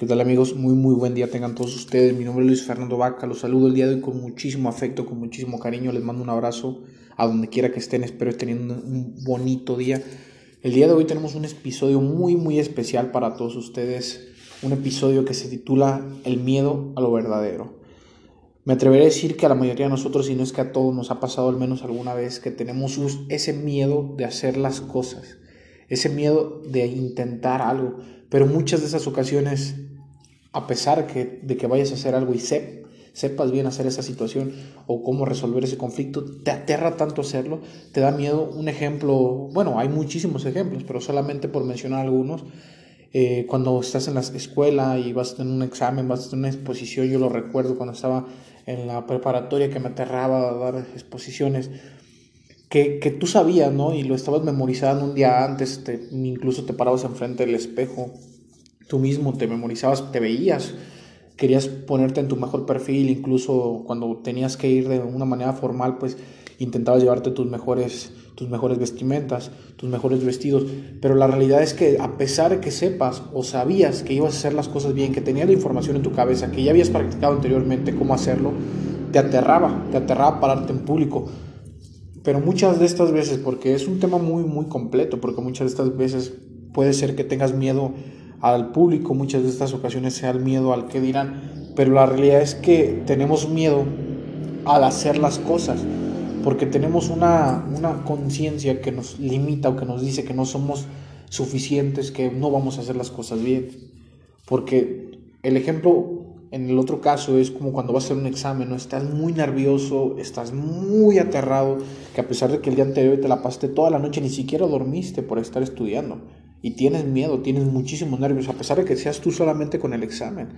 ¿Qué tal amigos? Muy muy buen día tengan todos ustedes. Mi nombre es Luis Fernando Vaca. Los saludo el día de hoy con muchísimo afecto, con muchísimo cariño. Les mando un abrazo a donde quiera que estén. Espero estén teniendo un bonito día. El día de hoy tenemos un episodio muy muy especial para todos ustedes. Un episodio que se titula El miedo a lo verdadero. Me atreveré a decir que a la mayoría de nosotros, si no es que a todos nos ha pasado al menos alguna vez, que tenemos ese miedo de hacer las cosas, ese miedo de intentar algo, pero muchas de esas ocasiones a pesar que, de que vayas a hacer algo y sepas bien hacer esa situación o cómo resolver ese conflicto, te aterra tanto hacerlo, te da miedo. Un ejemplo, bueno, hay muchísimos ejemplos, pero solamente por mencionar algunos, eh, cuando estás en la escuela y vas a tener un examen, vas a tener una exposición, yo lo recuerdo cuando estaba en la preparatoria que me aterraba dar exposiciones. Que, que tú sabías, ¿no? Y lo estabas memorizando un día antes, te, incluso te parabas enfrente del espejo tú mismo te memorizabas, te veías, querías ponerte en tu mejor perfil, incluso cuando tenías que ir de una manera formal, pues intentabas llevarte tus mejores, tus mejores vestimentas, tus mejores vestidos, pero la realidad es que a pesar de que sepas o sabías que ibas a hacer las cosas bien, que tenías la información en tu cabeza, que ya habías practicado anteriormente cómo hacerlo, te aterraba, te aterraba pararte en público. Pero muchas de estas veces, porque es un tema muy, muy completo, porque muchas de estas veces puede ser que tengas miedo al público, muchas de estas ocasiones sea el miedo al que dirán, pero la realidad es que tenemos miedo al hacer las cosas, porque tenemos una, una conciencia que nos limita o que nos dice que no somos suficientes, que no vamos a hacer las cosas bien. Porque el ejemplo en el otro caso es como cuando vas a hacer un examen, ¿no? Estás muy nervioso, estás muy aterrado, que a pesar de que el día anterior te la pasaste toda la noche, ni siquiera dormiste por estar estudiando y tienes miedo, tienes muchísimos nervios, a pesar de que seas tú solamente con el examen.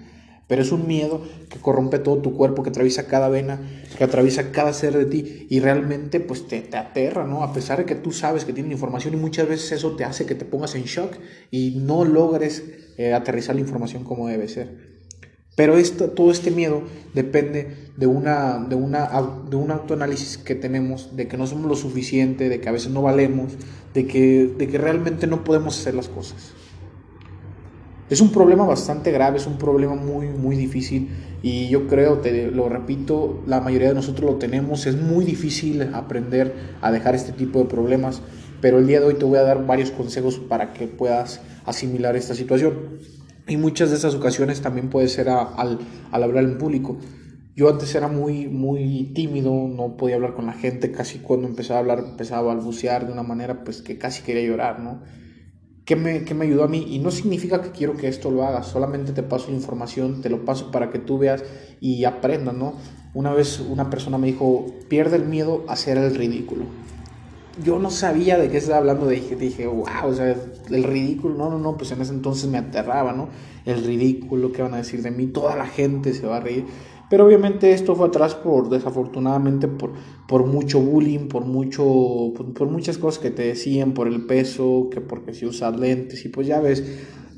Pero es un miedo que corrompe todo tu cuerpo, que atraviesa cada vena, que atraviesa cada ser de ti y realmente pues te, te aterra, ¿no? A pesar de que tú sabes que tienen información y muchas veces eso te hace que te pongas en shock y no logres eh, aterrizar la información como debe ser. Pero esto, todo este miedo depende de, una, de, una, de un autoanálisis que tenemos, de que no somos lo suficiente, de que a veces no valemos, de que, de que realmente no podemos hacer las cosas. Es un problema bastante grave, es un problema muy, muy difícil y yo creo, te lo repito, la mayoría de nosotros lo tenemos, es muy difícil aprender a dejar este tipo de problemas, pero el día de hoy te voy a dar varios consejos para que puedas asimilar esta situación. Y muchas de esas ocasiones también puede ser al, hablar en público. Yo antes era muy, muy tímido, no podía hablar con la gente, casi cuando empezaba a hablar empezaba a balbucear de una manera pues que casi quería llorar, ¿no? ¿Qué me, qué me ayudó a mí? Y no significa que quiero que esto lo hagas, solamente te paso información, te lo paso para que tú veas y aprendas, ¿no? Una vez una persona me dijo, pierde el miedo a hacer el ridículo yo no sabía de qué estaba hablando, dije, dije, wow, o sea, el ridículo, no, no, no, pues en ese entonces me aterraba, ¿no? El ridículo, ¿qué van a decir de mí? Toda la gente se va a reír. Pero obviamente esto fue atrás por, desafortunadamente, por, por mucho bullying, por, mucho, por, muchas cosas que te decían, por el peso, que porque si usas lentes, y pues ya ves,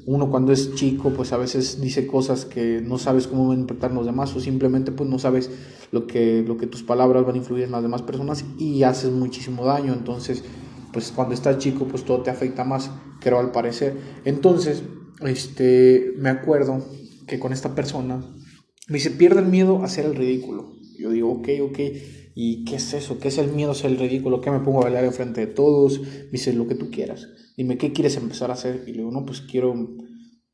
uno cuando es chico, pues a veces dice cosas que no sabes cómo van a impactar los demás o simplemente pues no sabes lo que, lo que tus palabras van a influir en las demás personas y haces muchísimo daño. Entonces, pues cuando estás chico, pues todo te afecta más, creo al parecer. Entonces, este, me acuerdo que con esta persona me dice, pierde el miedo a hacer el ridículo. Yo digo, ok, ok. ¿Y qué es eso? ¿Qué es el miedo a hacer el ridículo? ¿Qué me pongo a bailar enfrente de todos? Me dice, lo que tú quieras. Dime, ¿qué quieres empezar a hacer? Y le digo, no, pues quiero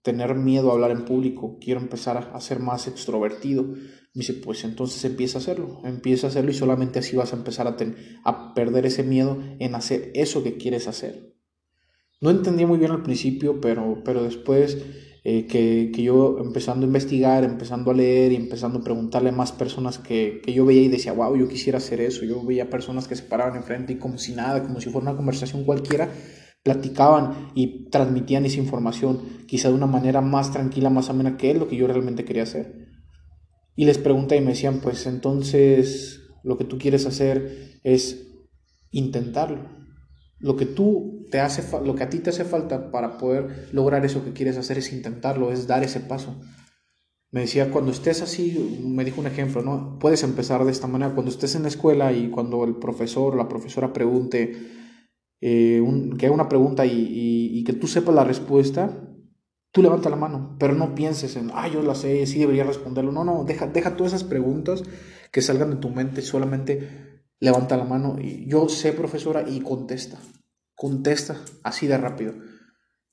tener miedo a hablar en público, quiero empezar a ser más extrovertido. Me dice, pues entonces empieza a hacerlo, empieza a hacerlo y solamente así vas a empezar a, a perder ese miedo en hacer eso que quieres hacer. No entendí muy bien al principio, pero, pero después eh, que, que, yo empezando a investigar, empezando a leer y empezando a preguntarle a más personas que, que, yo veía y decía, wow, yo quisiera hacer eso. Yo veía personas que se paraban enfrente y como si nada, como si fuera una conversación cualquiera, platicaban y transmitían esa información, quizá de una manera más tranquila, más amena que él, lo que yo realmente quería hacer. Y les pregunté y me decían, pues entonces lo que tú quieres hacer es intentarlo lo que tú te hace, lo que a ti te hace falta para poder lograr eso que quieres hacer es intentarlo, es dar ese paso. Me decía, cuando estés así, me dijo un ejemplo, ¿no? Puedes empezar de esta manera, cuando estés en la escuela y cuando el profesor o la profesora pregunte, eh, que haga una pregunta y, y, que tú sepas la respuesta, Tú levanta la mano, pero no pienses en, ah, yo la sé, sí debería responderlo. No, no, deja, deja todas esas preguntas que salgan de tu mente, solamente levanta la mano y yo sé, profesora, y contesta. Contesta así de rápido.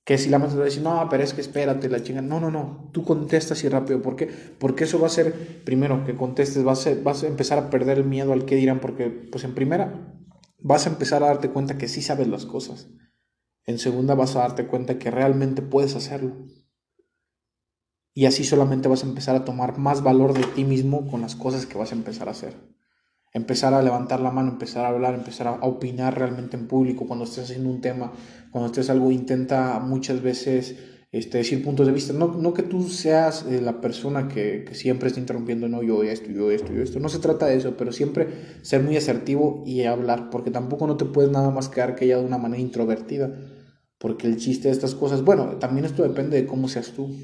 Que si la maestra decir, no, pero es que espérate, la chinga. No, no, no. Tú contestas así rápido. ¿Por qué? Porque eso va a ser, primero, que contestes, vas a, vas a empezar a perder el miedo al que dirán. Porque, pues en primera, vas a empezar a darte cuenta que sí sabes las cosas. En segunda, vas a darte cuenta que realmente puedes hacerlo. Y así solamente vas a empezar a tomar más valor de ti mismo con las cosas que vas a empezar a hacer empezar a levantar la mano, empezar a hablar, empezar a opinar realmente en público, cuando estés haciendo un tema, cuando estés algo, intenta muchas veces este, decir puntos de vista. No, no que tú seas eh, la persona que, que, siempre está interrumpiendo, no, yo esto, yo esto, yo esto. No se trata de eso, pero siempre ser muy asertivo y hablar, porque tampoco no te puedes nada más quedar callado de una manera introvertida, porque el chiste de estas cosas, bueno, también esto depende de cómo seas tú.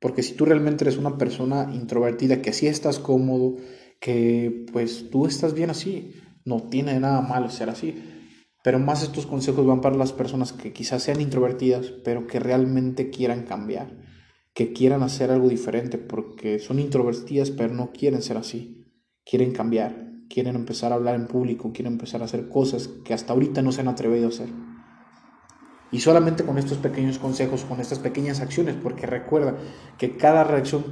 Porque si tú realmente eres una persona introvertida, que sí estás cómodo, que pues tú estás bien así, no tiene nada malo ser así. Pero más estos consejos van para las personas que quizás sean introvertidas, pero que realmente quieran cambiar, que quieran hacer algo diferente, porque son introvertidas, pero no quieren ser así. Quieren cambiar, quieren empezar a hablar en público, quieren empezar a hacer cosas que hasta ahorita no se han atrevido a hacer. Y solamente con estos pequeños consejos, con estas pequeñas acciones, porque recuerda que cada reacción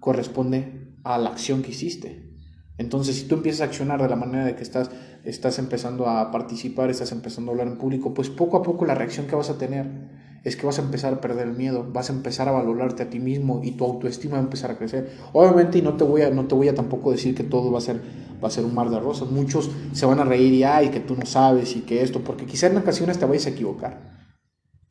corresponde a la acción que hiciste. Entonces, si tú empiezas a accionar de la manera de que estás, estás empezando a participar, estás empezando a hablar en público, pues poco a poco la reacción que vas a tener es que vas a empezar a perder el miedo, vas a empezar a valorarte a ti mismo y tu autoestima va a empezar a crecer. Obviamente, y no te voy a, no te voy a tampoco decir que todo va a ser, va a ser un mar de rosas. Muchos se van a reír y ay, que tú no sabes y que esto, porque quizá en ocasiones te vayas a equivocar.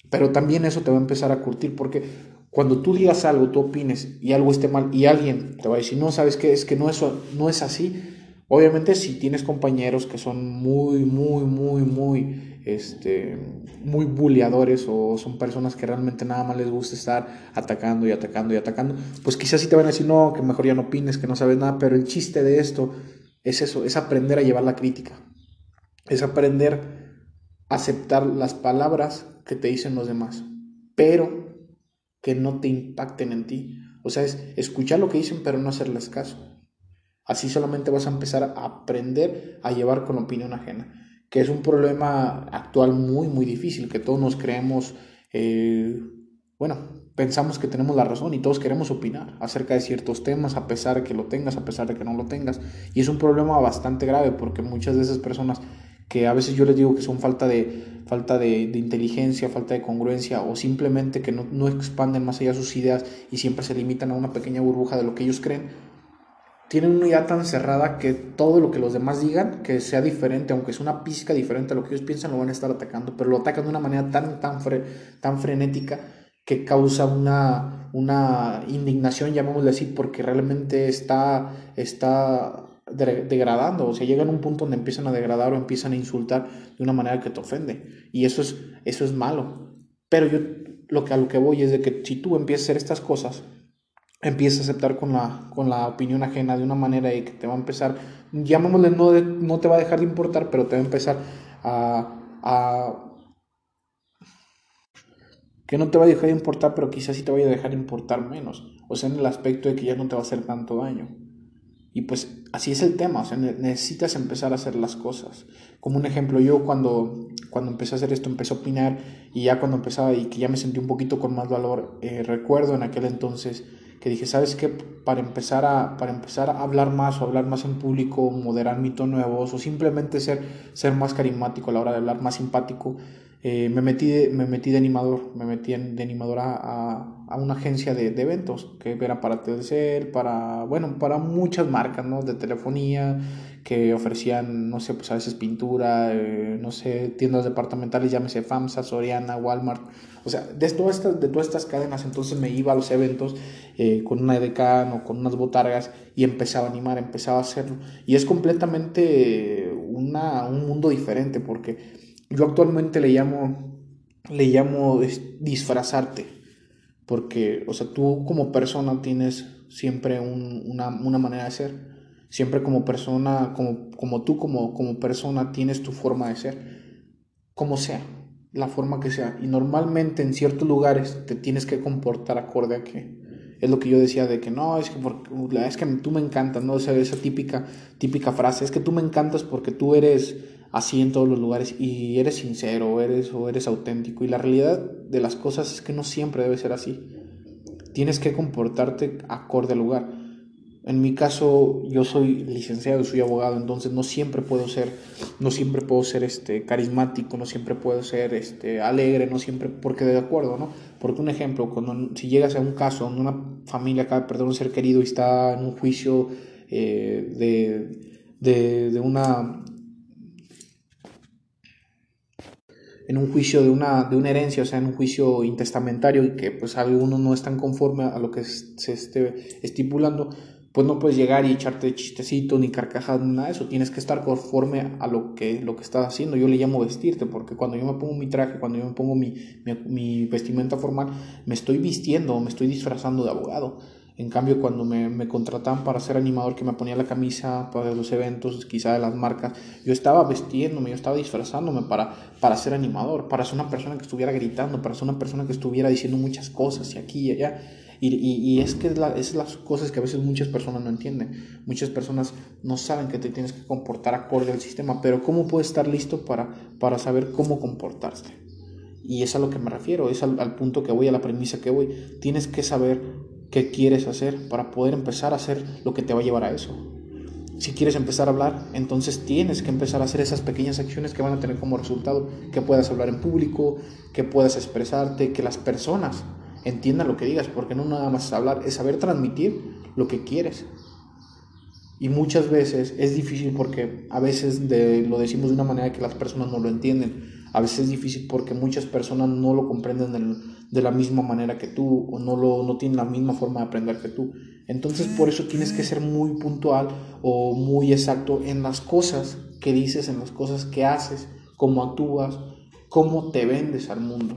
Pero también eso te va a empezar a curtir porque cuando tú digas algo, tú opines y algo esté mal y alguien te va a decir, no, sabes qué, es que no, eso, no es así. Obviamente si tienes compañeros que son muy, muy, muy, muy, este, muy bulleadores o son personas que realmente nada más les gusta estar atacando y atacando y atacando, pues quizás sí te van a decir, no, que mejor ya no opines, que no sabes nada, pero el chiste de esto es eso, es aprender a llevar la crítica, es aprender a aceptar las palabras que te dicen los demás, pero que no te impacten en ti. O sea, es escuchar lo que dicen pero no hacerles caso. Así solamente vas a empezar a aprender a llevar con la opinión ajena, que es un problema actual muy, muy difícil, que todos nos creemos, eh, bueno, pensamos que tenemos la razón y todos queremos opinar acerca de ciertos temas, a pesar de que lo tengas, a pesar de que no lo tengas. Y es un problema bastante grave porque muchas de esas personas que a veces yo les digo que son falta de, falta de, inteligencia, falta de congruencia o simplemente que no, no, expanden más allá sus ideas y siempre se limitan a una pequeña burbuja de lo que ellos creen, tienen una idea tan cerrada que todo lo que los demás digan, que sea diferente, aunque es una pizca diferente a lo que ellos piensan, lo van a estar atacando, pero lo atacan de una manera tan, tan, tan frenética que causa una, una indignación, llamémosle así, porque realmente está, está degradando, o sea, llegan a un punto donde empiezan a degradar o empiezan a insultar de una manera que te ofende. Y eso es, eso es malo. Pero yo lo que a lo que voy es de que si tú empiezas a hacer estas cosas, empiezas a aceptar con la, con la opinión ajena de una manera y que te va a empezar, llamémosle, no, no te va a dejar de importar, pero te va a empezar a, a que no te va a dejar de importar, pero quizás sí te vaya a dejar de importar menos. O sea, en el aspecto de que ya no te va a hacer tanto daño. Y pues así es el tema, o sea, necesitas empezar a hacer las cosas. Como un ejemplo, yo cuando, cuando empecé a hacer esto, empecé a opinar y ya cuando empezaba y que ya me sentí un poquito con más valor, eh, recuerdo en aquel entonces que dije, ¿sabes qué? Para empezar, a, para empezar a hablar más o hablar más en público, moderar mi tono de o simplemente ser, ser más carismático a la hora de hablar, más simpático, eh, me, metí de, me metí de animador, me metí de animador a, a, una agencia de, de, eventos que era para Telcel, para, bueno, para muchas marcas, ¿no? De telefonía, que ofrecían, no sé, pues a veces pintura, eh, no sé, tiendas departamentales, llámese FAMSA, Soriana, Walmart, o sea, de todas estas, de todas estas cadenas, entonces me iba a los eventos eh, con una edecán o con unas botargas y empezaba a animar, empezaba a hacerlo. Y es completamente una, un mundo diferente porque yo actualmente le llamo, le llamo disfrazarte, porque, o sea, tú como persona tienes siempre una, una, manera de ser, siempre como persona, como, como tú como, como persona tienes tu forma de ser, como sea. la forma que sea. Y normalmente en ciertos lugares te tienes que comportar acorde a que es lo que yo decía de que no, es que, porque, es que tú me encantas, ¿no? O sea, esa típica, típica frase, es que tú me encantas porque tú eres así en todos los lugares y eres sincero, eres o eres auténtico. Y la realidad de las cosas es que no siempre debe ser así. Tienes que comportarte acorde al lugar. En mi caso, yo soy licenciado, soy abogado, entonces no siempre puedo ser, no siempre puedo ser este, carismático, no siempre puedo ser este, alegre, no siempre, porque de acuerdo, ¿no? Porque un ejemplo, cuando si llegas a un caso donde una familia acaba de perder un ser querido y está en un juicio eh, de, de, de una en un juicio de una, de una herencia, o sea, en un juicio intestamentario y que pues algunos no están conforme a lo que se esté estipulando, pues no puedes llegar y echarte chistecito ni carcajas ni nada de eso. Tienes que estar conforme a lo que, lo que estás haciendo. Yo le llamo vestirte, porque cuando yo me pongo mi traje, cuando yo me pongo mi, mi, vestimenta formal, me estoy vistiendo, me estoy disfrazando de abogado. En cambio, cuando me, me contrataban para ser animador, que me ponía la camisa para los eventos, quizá de las marcas, yo estaba vestiéndome, yo estaba disfrazándome para, para ser animador, para ser una persona que estuviera gritando, para ser una persona que estuviera diciendo muchas cosas y aquí y allá. Y, y, es que es, la, es las cosas que a veces muchas personas no entienden. Muchas personas no saben que te tienes que comportar acorde al sistema, pero ¿cómo puedes estar listo para, para saber cómo comportarte? Y es a lo que me refiero, es al, al punto que voy, a la premisa que voy. Tienes que saber qué quieres hacer para poder empezar a hacer lo que te va a llevar a eso. Si quieres empezar a hablar, entonces tienes que empezar a hacer esas pequeñas acciones que van a tener como resultado que puedas hablar en público, que puedas expresarte, que las personas entiendan lo que digas, porque no nada más hablar, es saber transmitir lo que quieres. Y muchas veces es difícil porque a veces lo decimos de una manera que las personas no lo entienden. A veces es difícil porque muchas personas no lo comprenden de, la misma manera que tú o no, lo, no tienen la misma forma de aprender que tú. Entonces por eso tienes que ser muy puntual o muy exacto en las cosas que dices, en las cosas que haces, cómo actúas, cómo te vendes al mundo.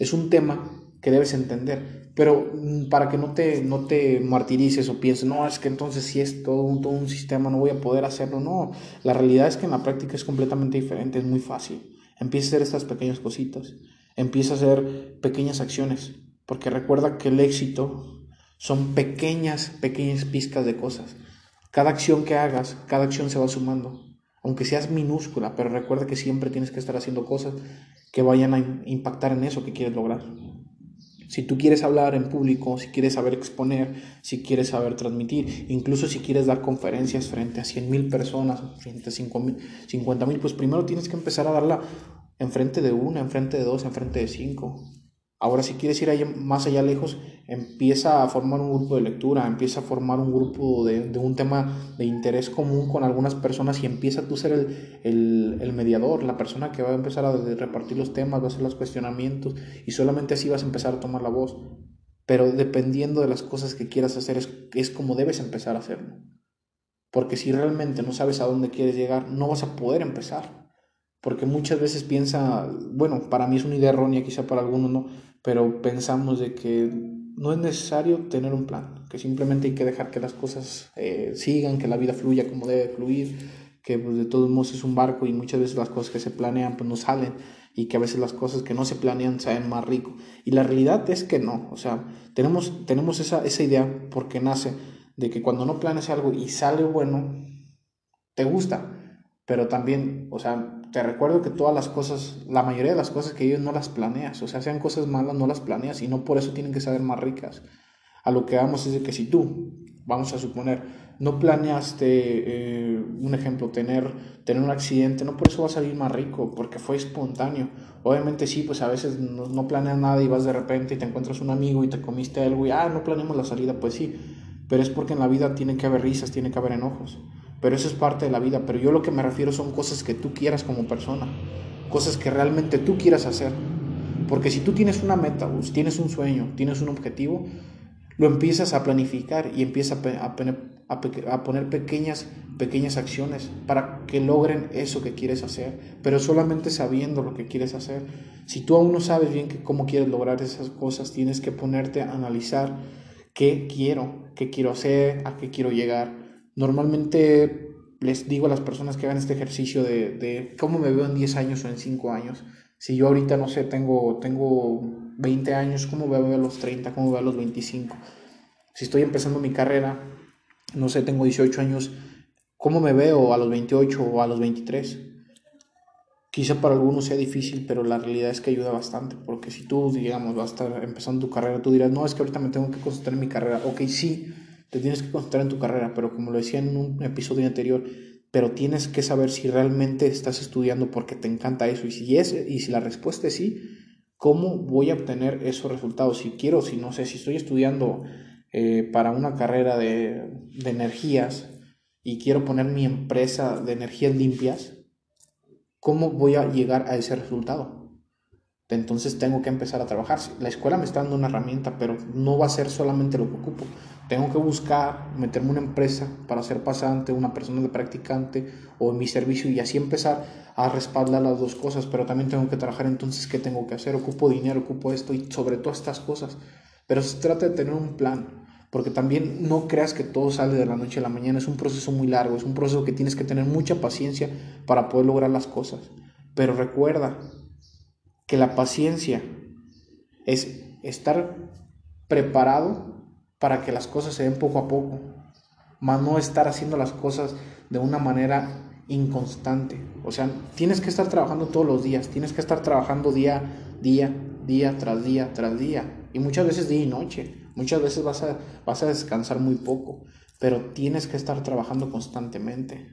Es un tema que debes entender. Pero mm, para que no te, no te martirices o pienses, no, es que entonces si es todo un, todo un sistema no voy a poder hacerlo. No, la realidad es que en la práctica es completamente diferente, es muy fácil. Empieza a hacer estas pequeñas cositas, empieza a hacer pequeñas acciones, porque recuerda que el éxito son pequeñas, pequeñas pizcas de cosas. Cada acción que hagas, cada acción se va sumando, aunque seas minúscula, pero recuerda que siempre tienes que estar haciendo cosas que vayan a impactar en eso que quieres lograr. Si tú quieres hablar en público, si quieres saber exponer, si quieres saber transmitir, incluso si quieres dar conferencias frente a 100 mil personas, frente a 50 mil, pues primero tienes que empezar a darla enfrente de una, enfrente de dos, enfrente de cinco. Ahora si quieres ir más allá lejos, empieza a formar un grupo de lectura, empieza a formar un grupo de, un tema de interés común con algunas personas y empieza tú a ser el, el, mediador, la persona que va a empezar a repartir los temas, va a hacer los cuestionamientos y solamente así vas a empezar a tomar la voz. Pero dependiendo de las cosas que quieras hacer es, es como debes empezar a hacerlo. Porque si realmente no sabes a dónde quieres llegar, no vas a poder empezar porque muchas veces piensa, bueno, para mí es una idea errónea, quizá para algunos no, pero pensamos de que no es necesario tener un plan, que simplemente hay que dejar que las cosas eh, sigan, que la vida fluya como debe fluir, que pues, de todos modos es un barco y muchas veces las cosas que se planean pues no salen y que a veces las cosas que no se planean salen más rico. Y la realidad es que no, o sea, tenemos, tenemos esa, esa idea porque nace de que cuando no planeas algo y sale bueno, te gusta, pero también, o sea, te recuerdo que todas las cosas, la mayoría de las cosas que ellos no las planeas, o sea, sean cosas malas, no las planeas y no por eso tienen que ser más ricas. A lo que vamos es de que si tú, vamos a suponer, no planeaste, eh, un ejemplo, tener, tener un accidente, no por eso vas a salir más rico, porque fue espontáneo. Obviamente sí, pues a veces no, no planeas nada y vas de repente y te encuentras un amigo y te comiste algo y, ah, no planeamos la salida, pues sí, pero es porque en la vida tiene que haber risas, tiene que haber enojos pero eso es parte de la vida. Pero yo lo que me refiero son cosas que tú quieras como persona, cosas que realmente tú quieras hacer. Porque si tú tienes una meta, tienes un sueño, tienes un objetivo, lo empiezas a planificar y empiezas a, poner pequeñas, pequeñas acciones para que logren eso que quieres hacer, pero solamente sabiendo lo que quieres hacer. Si tú aún no sabes bien cómo quieres lograr esas cosas, tienes que ponerte a analizar qué quiero, qué quiero hacer, a qué quiero llegar Normalmente les digo a las personas que hagan este ejercicio de, cómo me veo en 10 años o en 5 años, Si yo ahorita, no sé, tengo, tengo 20 años, ¿cómo veo a los 30? ¿Cómo veo a los 25? Si estoy empezando mi carrera, no sé, tengo 18 años, ¿cómo me veo a los 28 o a los 23? Quizá para algunos sea difícil, pero la realidad es que ayuda bastante, porque si tú, digamos, vas a estar empezando tu carrera, tú dirás, no, es que ahorita me tengo que concentrar en mi carrera. Ok, sí, te tienes que concentrar en tu carrera, pero como lo decía en un episodio anterior, pero tienes que saber si realmente estás estudiando porque te encanta eso y si es y si la respuesta es sí, ¿cómo voy a obtener esos resultados? Si quiero, si no sé, si estoy estudiando eh, para una carrera de, de energías y quiero poner mi empresa de energías limpias, ¿cómo voy a llegar a ese resultado? Entonces tengo que empezar a trabajar. La escuela me está dando una herramienta, pero no va a ser solamente lo que ocupo. Tengo que buscar meterme una empresa para ser pasante, una persona de practicante o en mi servicio y así empezar a respaldar las dos cosas. Pero también tengo que trabajar entonces qué tengo que hacer. Ocupo dinero, ocupo esto y sobre todas estas cosas. Pero se trata de tener un plan. Porque también no creas que todo sale de la noche a la mañana. Es un proceso muy largo. Es un proceso que tienes que tener mucha paciencia para poder lograr las cosas. Pero recuerda, que la paciencia es estar preparado para que las cosas se den poco a poco, más no estar haciendo las cosas de una manera inconstante. O sea, tienes que estar trabajando todos los días, tienes que estar trabajando día, día, día tras día, tras día. Y muchas veces día y noche. Muchas veces vas a, vas a descansar muy poco, pero tienes que estar trabajando constantemente.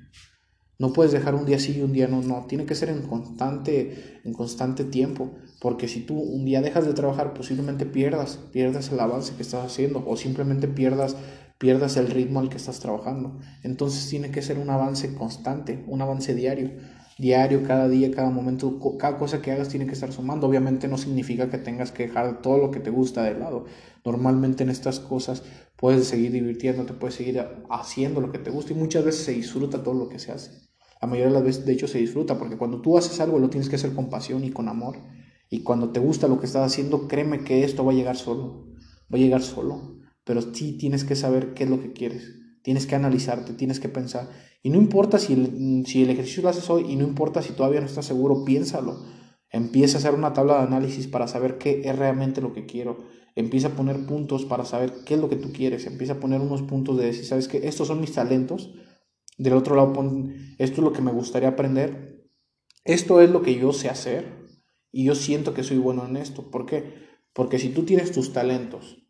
No puedes dejar un día sí y un día no, no, tiene que ser en constante, en constante tiempo, porque si tú un día dejas de trabajar, posiblemente pierdas, pierdas el avance que estás haciendo o simplemente pierdas, pierdas el ritmo al que estás trabajando. Entonces tiene que ser un avance constante, un avance diario, diario, cada día, cada momento, cada cosa que hagas tiene que estar sumando. Obviamente no significa que tengas que dejar todo lo que te gusta de lado. Normalmente en estas cosas puedes seguir divirtiéndote, puedes seguir haciendo lo que te gusta y muchas veces se disfruta todo lo que se hace. La mayoría de las veces, de hecho, se disfruta, porque cuando tú haces algo lo tienes que hacer con pasión y con amor. Y cuando te gusta lo que estás haciendo, créeme que esto va a llegar solo. Va a llegar solo. Pero sí tienes que saber qué es lo que quieres. Tienes que analizarte, tienes que pensar. Y no importa si el, si el ejercicio lo haces hoy y no importa si todavía no estás seguro, piénsalo. Empieza a hacer una tabla de análisis para saber qué es realmente lo que quiero. Empieza a poner puntos para saber qué es lo que tú quieres. Empieza a poner unos puntos de decir, ¿sabes qué? Estos son mis talentos del otro lado esto es lo que me gustaría aprender. Esto es lo que yo sé hacer. Y yo siento que soy bueno en esto. ¿Por qué? Porque si tú tienes tus talentos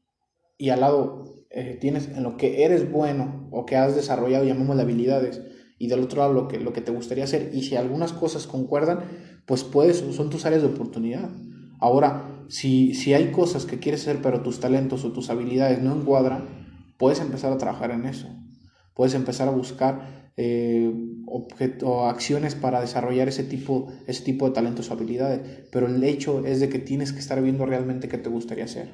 y al lado eh, tienes en lo que eres bueno o que has desarrollado, llamamos habilidades, y del otro lado lo que, lo que te gustaría hacer, y si algunas cosas concuerdan, pues puedes, son tus áreas de oportunidad. Ahora, si, si hay cosas que quieres hacer, pero tus talentos o tus habilidades no encuadran, puedes empezar a trabajar en eso. Puedes empezar a buscar eh, acciones para desarrollar ese tipo, ese tipo de talentos o habilidades. Pero el hecho es de que tienes que estar viendo realmente qué te gustaría hacer.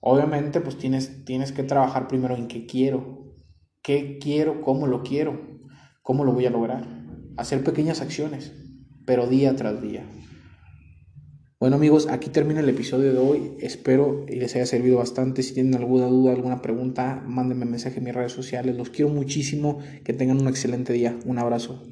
Obviamente, pues tienes, tienes que trabajar primero en qué quiero, qué quiero, cómo lo quiero, cómo lo voy a lograr. Hacer pequeñas acciones, pero día tras día. Bueno amigos, aquí termina el episodio de hoy. Espero y les haya servido bastante. Si tienen alguna duda, alguna pregunta, mándenme mensaje en mis redes sociales. Los quiero muchísimo. Que tengan un excelente día. Un abrazo.